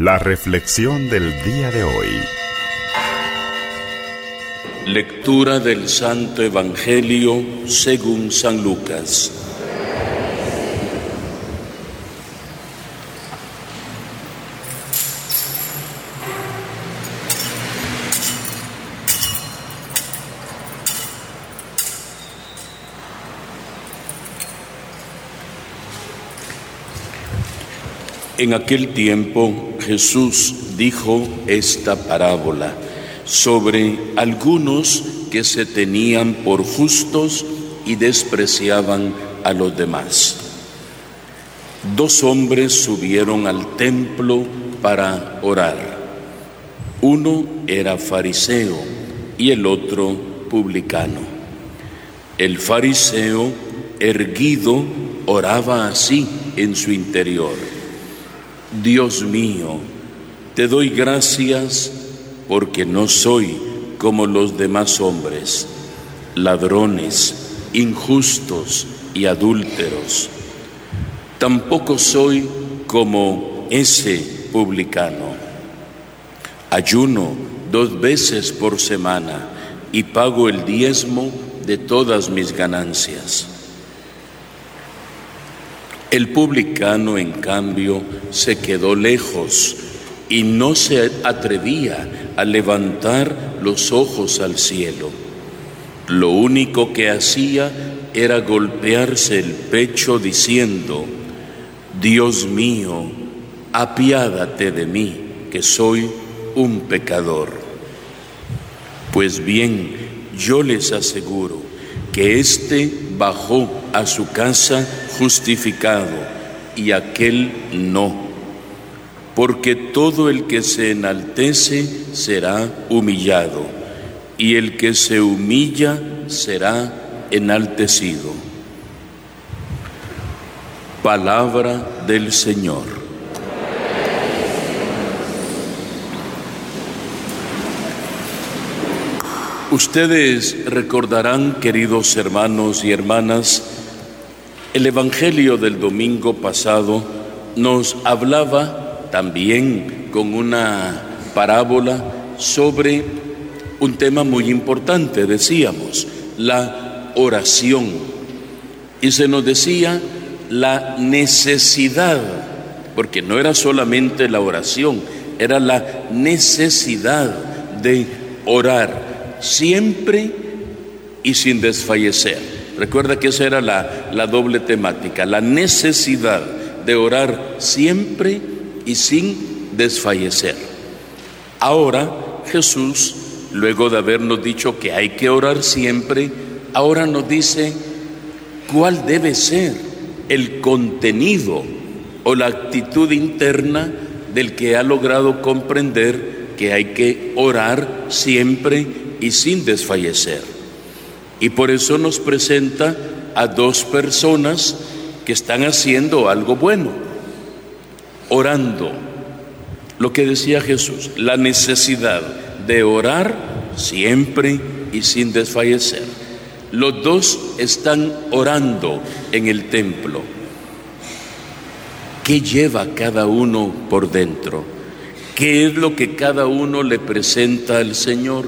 La reflexión del día de hoy. Lectura del Santo Evangelio según San Lucas. En aquel tiempo Jesús dijo esta parábola sobre algunos que se tenían por justos y despreciaban a los demás. Dos hombres subieron al templo para orar. Uno era fariseo y el otro publicano. El fariseo, erguido, oraba así en su interior. Dios mío, te doy gracias porque no soy como los demás hombres, ladrones, injustos y adúlteros. Tampoco soy como ese publicano. Ayuno dos veces por semana y pago el diezmo de todas mis ganancias. El publicano, en cambio, se quedó lejos y no se atrevía a levantar los ojos al cielo. Lo único que hacía era golpearse el pecho diciendo, Dios mío, apiádate de mí, que soy un pecador. Pues bien, yo les aseguro que éste bajó a su casa justificado y aquel no, porque todo el que se enaltece será humillado y el que se humilla será enaltecido. Palabra del Señor. Ustedes recordarán, queridos hermanos y hermanas, el Evangelio del domingo pasado nos hablaba también con una parábola sobre un tema muy importante, decíamos, la oración. Y se nos decía la necesidad, porque no era solamente la oración, era la necesidad de orar siempre y sin desfallecer. Recuerda que esa era la, la doble temática, la necesidad de orar siempre y sin desfallecer. Ahora Jesús, luego de habernos dicho que hay que orar siempre, ahora nos dice cuál debe ser el contenido o la actitud interna del que ha logrado comprender que hay que orar siempre y sin desfallecer. Y por eso nos presenta a dos personas que están haciendo algo bueno, orando. Lo que decía Jesús, la necesidad de orar siempre y sin desfallecer. Los dos están orando en el templo. ¿Qué lleva cada uno por dentro? ¿Qué es lo que cada uno le presenta al Señor?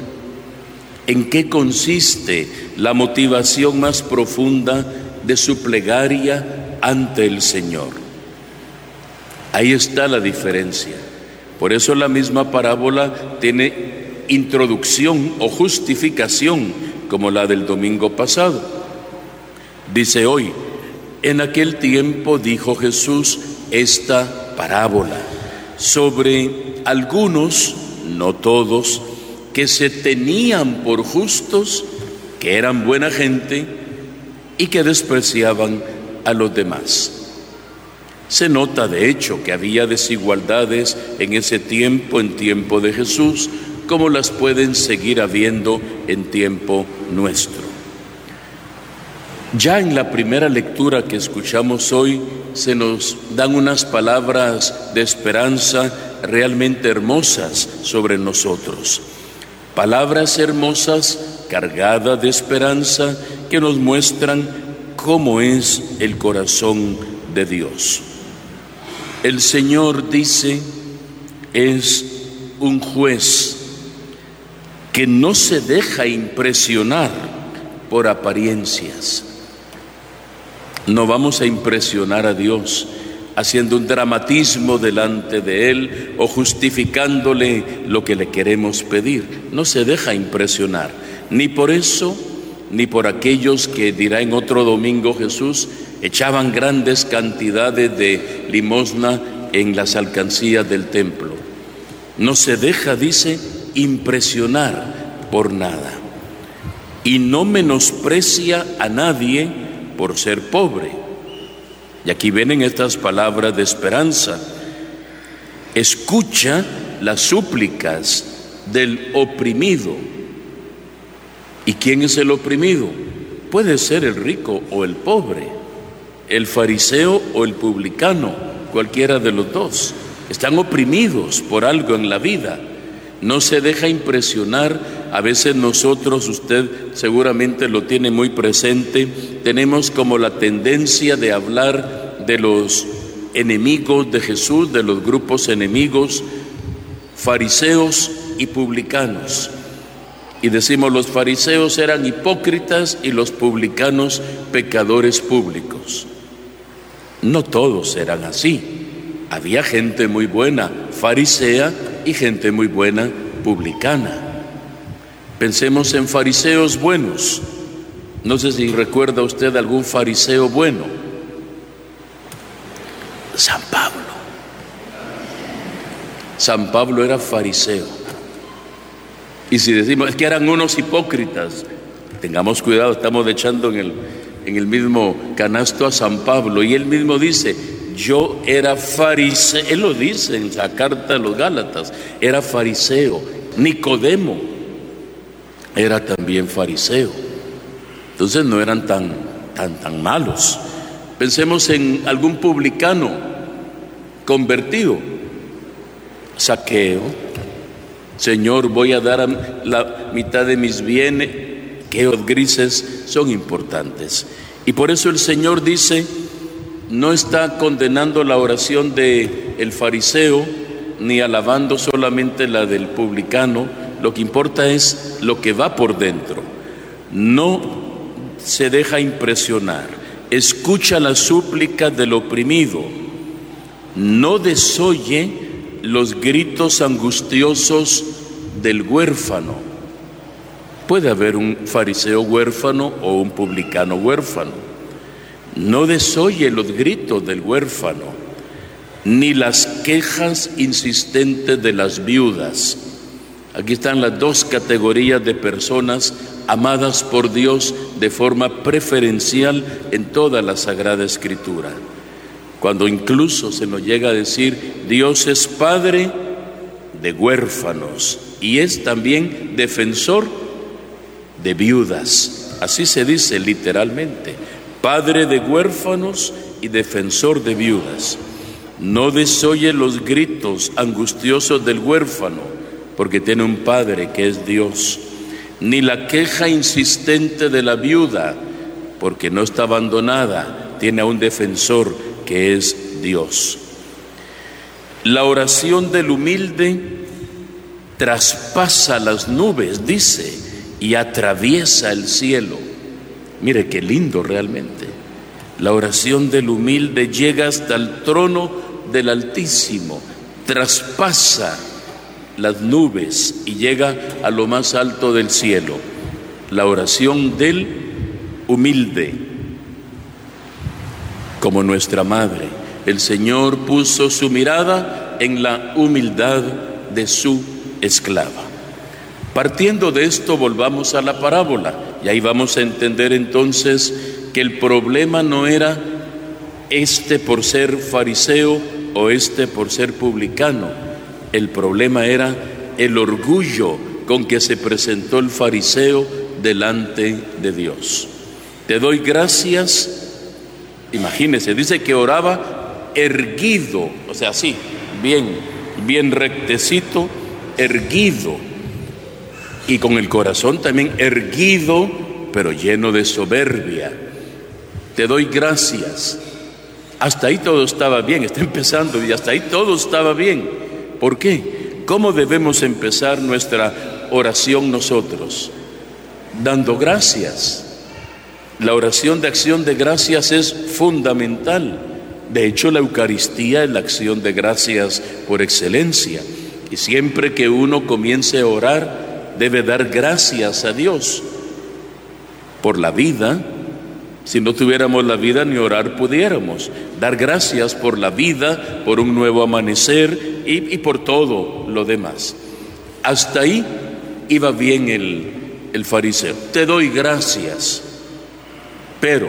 En qué consiste la motivación más profunda de su plegaria ante el Señor. Ahí está la diferencia. Por eso la misma parábola tiene introducción o justificación como la del domingo pasado. Dice hoy, en aquel tiempo dijo Jesús esta parábola sobre algunos, no todos, que se tenían por justos, que eran buena gente y que despreciaban a los demás. Se nota de hecho que había desigualdades en ese tiempo, en tiempo de Jesús, como las pueden seguir habiendo en tiempo nuestro. Ya en la primera lectura que escuchamos hoy se nos dan unas palabras de esperanza realmente hermosas sobre nosotros. Palabras hermosas cargadas de esperanza que nos muestran cómo es el corazón de Dios. El Señor dice, es un juez que no se deja impresionar por apariencias. No vamos a impresionar a Dios haciendo un dramatismo delante de Él o justificándole lo que le queremos pedir. No se deja impresionar, ni por eso, ni por aquellos que dirá en otro domingo Jesús, echaban grandes cantidades de limosna en las alcancías del templo. No se deja, dice, impresionar por nada. Y no menosprecia a nadie por ser pobre. Y aquí vienen estas palabras de esperanza. Escucha las súplicas del oprimido. ¿Y quién es el oprimido? Puede ser el rico o el pobre, el fariseo o el publicano, cualquiera de los dos. Están oprimidos por algo en la vida. No se deja impresionar. A veces nosotros, usted seguramente lo tiene muy presente, tenemos como la tendencia de hablar de los enemigos de Jesús, de los grupos enemigos, fariseos y publicanos. Y decimos los fariseos eran hipócritas y los publicanos pecadores públicos. No todos eran así. Había gente muy buena, farisea, y gente muy buena, publicana. Pensemos en fariseos buenos. No sé si recuerda usted algún fariseo bueno. San Pablo. San Pablo era fariseo. Y si decimos, es que eran unos hipócritas, tengamos cuidado, estamos echando en el, en el mismo canasto a San Pablo. Y él mismo dice, yo era fariseo, él lo dice en la carta de los Gálatas, era fariseo. Nicodemo era también fariseo. Entonces no eran tan, tan, tan malos. Pensemos en algún publicano convertido, saqueo. Señor, voy a dar la mitad de mis bienes, que los grises son importantes. Y por eso el Señor dice, no está condenando la oración de el fariseo ni alabando solamente la del publicano, lo que importa es lo que va por dentro. No se deja impresionar, escucha la súplica del oprimido, no desoye los gritos angustiosos del huérfano. Puede haber un fariseo huérfano o un publicano huérfano no desoye los gritos del huérfano, ni las quejas insistentes de las viudas. Aquí están las dos categorías de personas amadas por Dios de forma preferencial en toda la Sagrada Escritura. Cuando incluso se nos llega a decir, Dios es Padre de huérfanos y es también defensor de viudas. Así se dice literalmente padre de huérfanos y defensor de viudas. No desoye los gritos angustiosos del huérfano, porque tiene un padre que es Dios, ni la queja insistente de la viuda, porque no está abandonada, tiene a un defensor que es Dios. La oración del humilde traspasa las nubes, dice, y atraviesa el cielo. Mire qué lindo realmente. La oración del humilde llega hasta el trono del Altísimo, traspasa las nubes y llega a lo más alto del cielo. La oración del humilde, como nuestra madre. El Señor puso su mirada en la humildad de su esclava. Partiendo de esto, volvamos a la parábola y ahí vamos a entender entonces que el problema no era este por ser fariseo o este por ser publicano. El problema era el orgullo con que se presentó el fariseo delante de Dios. Te doy gracias, imagínese, dice que oraba erguido, o sea, así, bien, bien rectecito, erguido y con el corazón también erguido, pero lleno de soberbia. Te doy gracias. Hasta ahí todo estaba bien, está empezando y hasta ahí todo estaba bien. ¿Por qué? ¿Cómo debemos empezar nuestra oración nosotros? Dando gracias. La oración de acción de gracias es fundamental. De hecho, la Eucaristía es la acción de gracias por excelencia. Y siempre que uno comience a orar, debe dar gracias a Dios por la vida. Si no tuviéramos la vida, ni orar pudiéramos. Dar gracias por la vida, por un nuevo amanecer y, por todo lo demás. Hasta ahí iba bien el, el fariseo. Te doy gracias, pero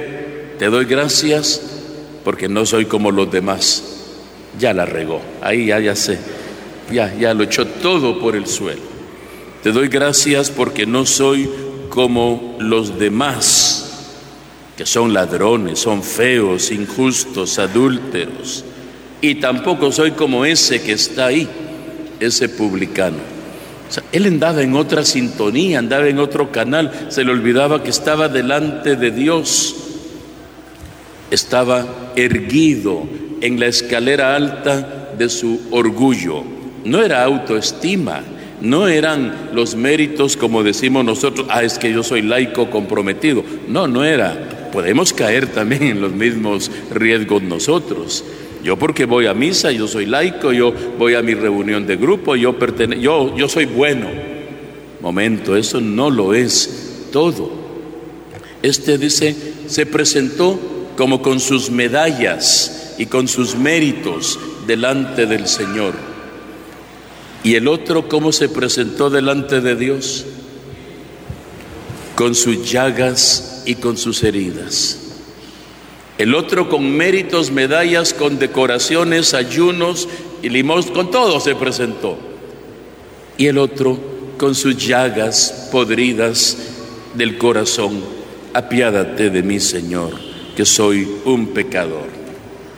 te doy gracias porque no soy como los demás. Ya la regó, ahí ya, ya sé, ya, ya lo echó todo por el suelo. Te doy gracias porque no soy como los demás, que son ladrones, son feos, injustos, adúlteros. Y tampoco soy como ese que está ahí, ese publicano. él andaba en otra sintonía, andaba en otro canal, se le olvidaba que estaba delante de Dios, estaba erguido en la escalera alta de su orgullo. No era autoestima, no eran los méritos como decimos nosotros, ah, es que yo soy laico comprometido. No, no era. Podemos caer también en los mismos riesgos nosotros. Yo porque voy a misa, yo soy laico, yo voy a mi reunión de grupo, yo, yo, yo soy bueno. Momento, eso no lo es todo. Este dice, se presentó como con sus medallas y con sus méritos delante del Señor. ¿Y el otro cómo se presentó delante de Dios? Con sus llagas y con sus heridas. El otro con méritos, medallas, con decoraciones, ayunos y limosnas, con todo se presentó. Y el otro con sus llagas podridas del corazón. Apiádate de mí, Señor, que soy un pecador.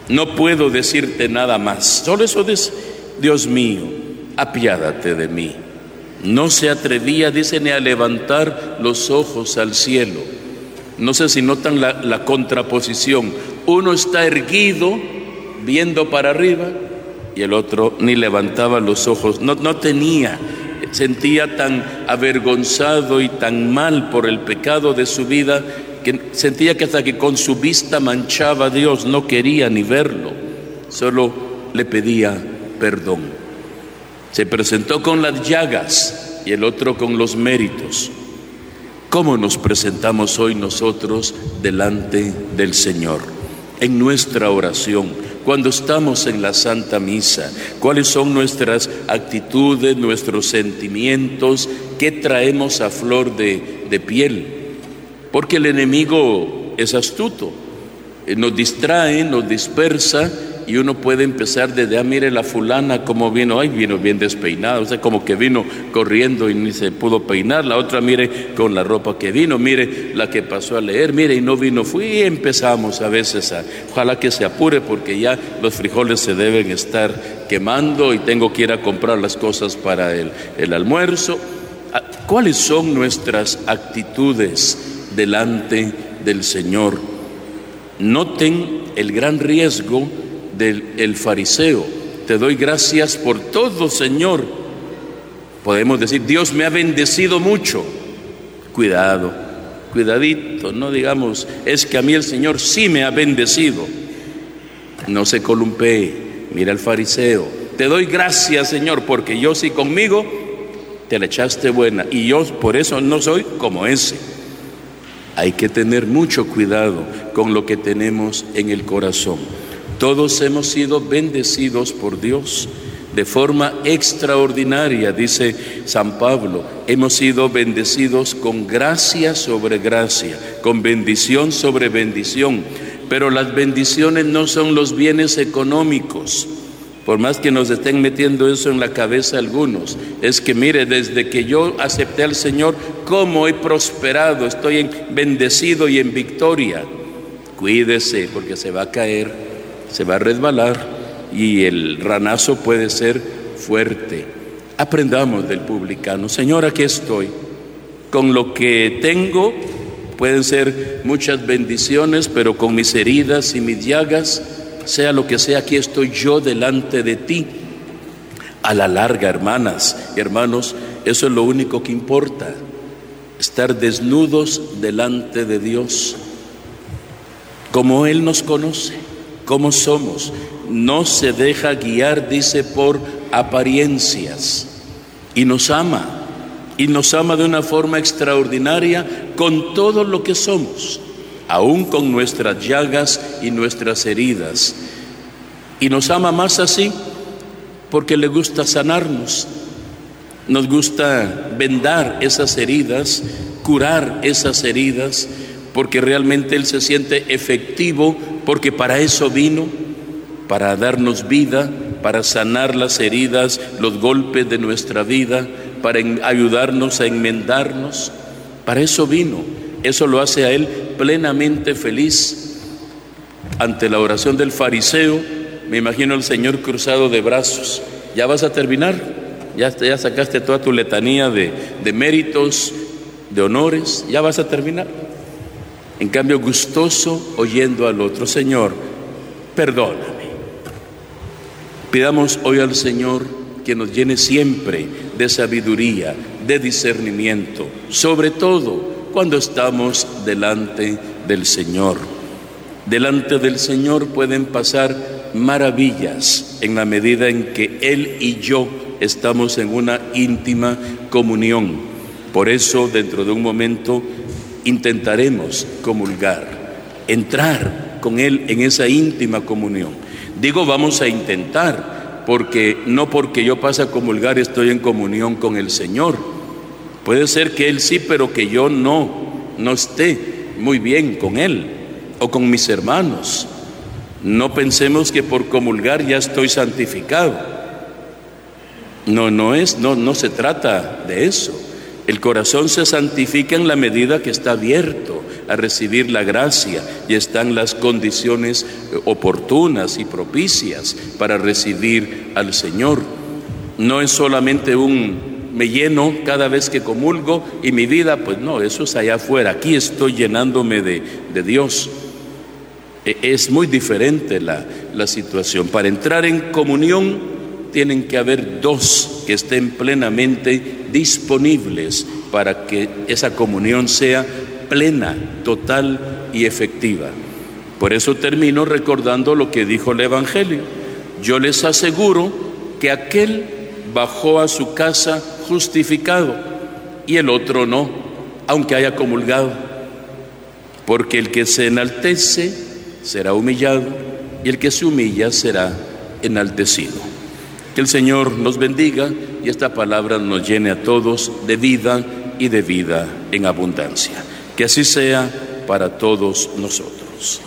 No puedo decirte nada más. Solo eso Dios mío, apiádate de mí. No se atrevía, dice, ni a levantar los ojos al cielo. No sé si notan la, contraposición. Uno está erguido, viendo para arriba, y el otro ni levantaba los ojos. No, no tenía, sentía tan avergonzado y tan mal por el pecado de su vida que sentía que hasta que con su vista manchaba a Dios, no quería ni verlo, solo le pedía perdón. Se presentó con las llagas y el otro con los méritos. ¿Cómo nos presentamos hoy nosotros delante del Señor? En nuestra oración, cuando estamos en la Santa Misa, cuáles son nuestras actitudes, nuestros sentimientos, qué traemos a flor de, de piel. Porque el enemigo es astuto, eh, nos distrae, nos dispersa y uno puede empezar desde, ah, mire la fulana como vino, ay, vino bien despeinada, o sea, como que vino corriendo y ni se pudo peinar, la otra, mire, con la ropa que vino, mire la que pasó a leer, mire, y no vino, fui y empezamos a veces a, ojalá que se apure porque ya los frijoles se deben estar quemando y tengo que ir a comprar las cosas para el, el almuerzo. Ah, ¿Cuáles son nuestras actitudes delante del Señor? Noten el gran riesgo del fariseo. Te doy gracias por todo, Señor. Podemos decir, Dios me ha bendecido mucho. Cuidado, cuidadito, no digamos, es que a mí el Señor sí me ha bendecido. No se columpee. Mira el fariseo. Te doy gracias, Señor, porque yo sí conmigo te la echaste buena y yo por eso no soy como ese. Hay que tener mucho cuidado con lo que tenemos en el corazón. Todos hemos sido bendecidos por Dios de forma extraordinaria, dice San Pablo. Hemos sido bendecidos con gracia sobre gracia, con bendición sobre bendición. Pero las bendiciones no son los bienes económicos. Por más que nos estén metiendo eso en la cabeza algunos, es que mire, desde que yo acepté al Señor, cómo he prosperado, estoy bendecido y en victoria. Cuídese porque se va a caer se va a resbalar y el ranazo puede ser fuerte. Aprendamos del publicano. Señor, aquí estoy. Con lo que tengo pueden ser muchas bendiciones, pero con mis heridas y mis llagas, sea lo que sea, aquí estoy yo delante de ti. A la larga, hermanas y hermanos, eso es lo único que importa, estar desnudos delante de Dios, como Él nos conoce, como somos. No se deja guiar, dice, por apariencias y nos ama, y nos ama de una forma extraordinaria con todo lo que somos, aún con nuestras llagas y nuestras heridas. Y nos ama más así porque le gusta sanarnos, nos gusta vendar esas heridas, curar esas heridas, porque realmente Él se siente efectivo, porque para eso vino, para darnos vida, para sanar las heridas, los golpes de nuestra vida, para ayudarnos a enmendarnos. Para eso vino. Eso lo hace a Él plenamente feliz. Ante la oración del fariseo, me imagino al Señor cruzado de brazos. Ya vas a terminar, ya, ya sacaste toda tu letanía de, de méritos, de honores, ya vas a terminar. En cambio, gustoso oyendo al otro, Señor, perdona Pidamos hoy al Señor que nos llene siempre de sabiduría, de discernimiento, sobre todo cuando estamos delante del Señor. Delante del Señor pueden pasar maravillas en la medida en que Él y yo estamos en una íntima comunión. Por eso, dentro de un momento, intentaremos comulgar, entrar con Él en esa íntima comunión. Digo vamos a intentar, porque no porque yo pase a comulgar estoy en comunión con el Señor. Puede ser que Él sí, pero que yo no, no esté muy bien con Él o con mis hermanos. No pensemos que por comulgar ya estoy santificado. No, no es, no, no se trata de eso. El corazón se santifica en la medida que está abierto a recibir la gracia y están las condiciones eh, oportunas y propicias para recibir al Señor. No es solamente un me lleno cada vez que comulgo y mi vida, pues no, eso es allá afuera. Aquí estoy llenándome de, de Dios. E, es muy diferente la, la situación. Para entrar en comunión tienen que haber dos que estén plenamente disponibles para que esa comunión sea plena, total y efectiva. Por eso termino recordando lo que dijo el Evangelio. Yo les aseguro que aquel bajó a su casa justificado y el otro no, aunque haya comulgado. Porque el que se enaltece será humillado y el que se humilla será enaltecido. Que el Señor nos bendiga y esta palabra nos llene a todos de vida y de vida en abundancia. Que así sea para todos nosotros.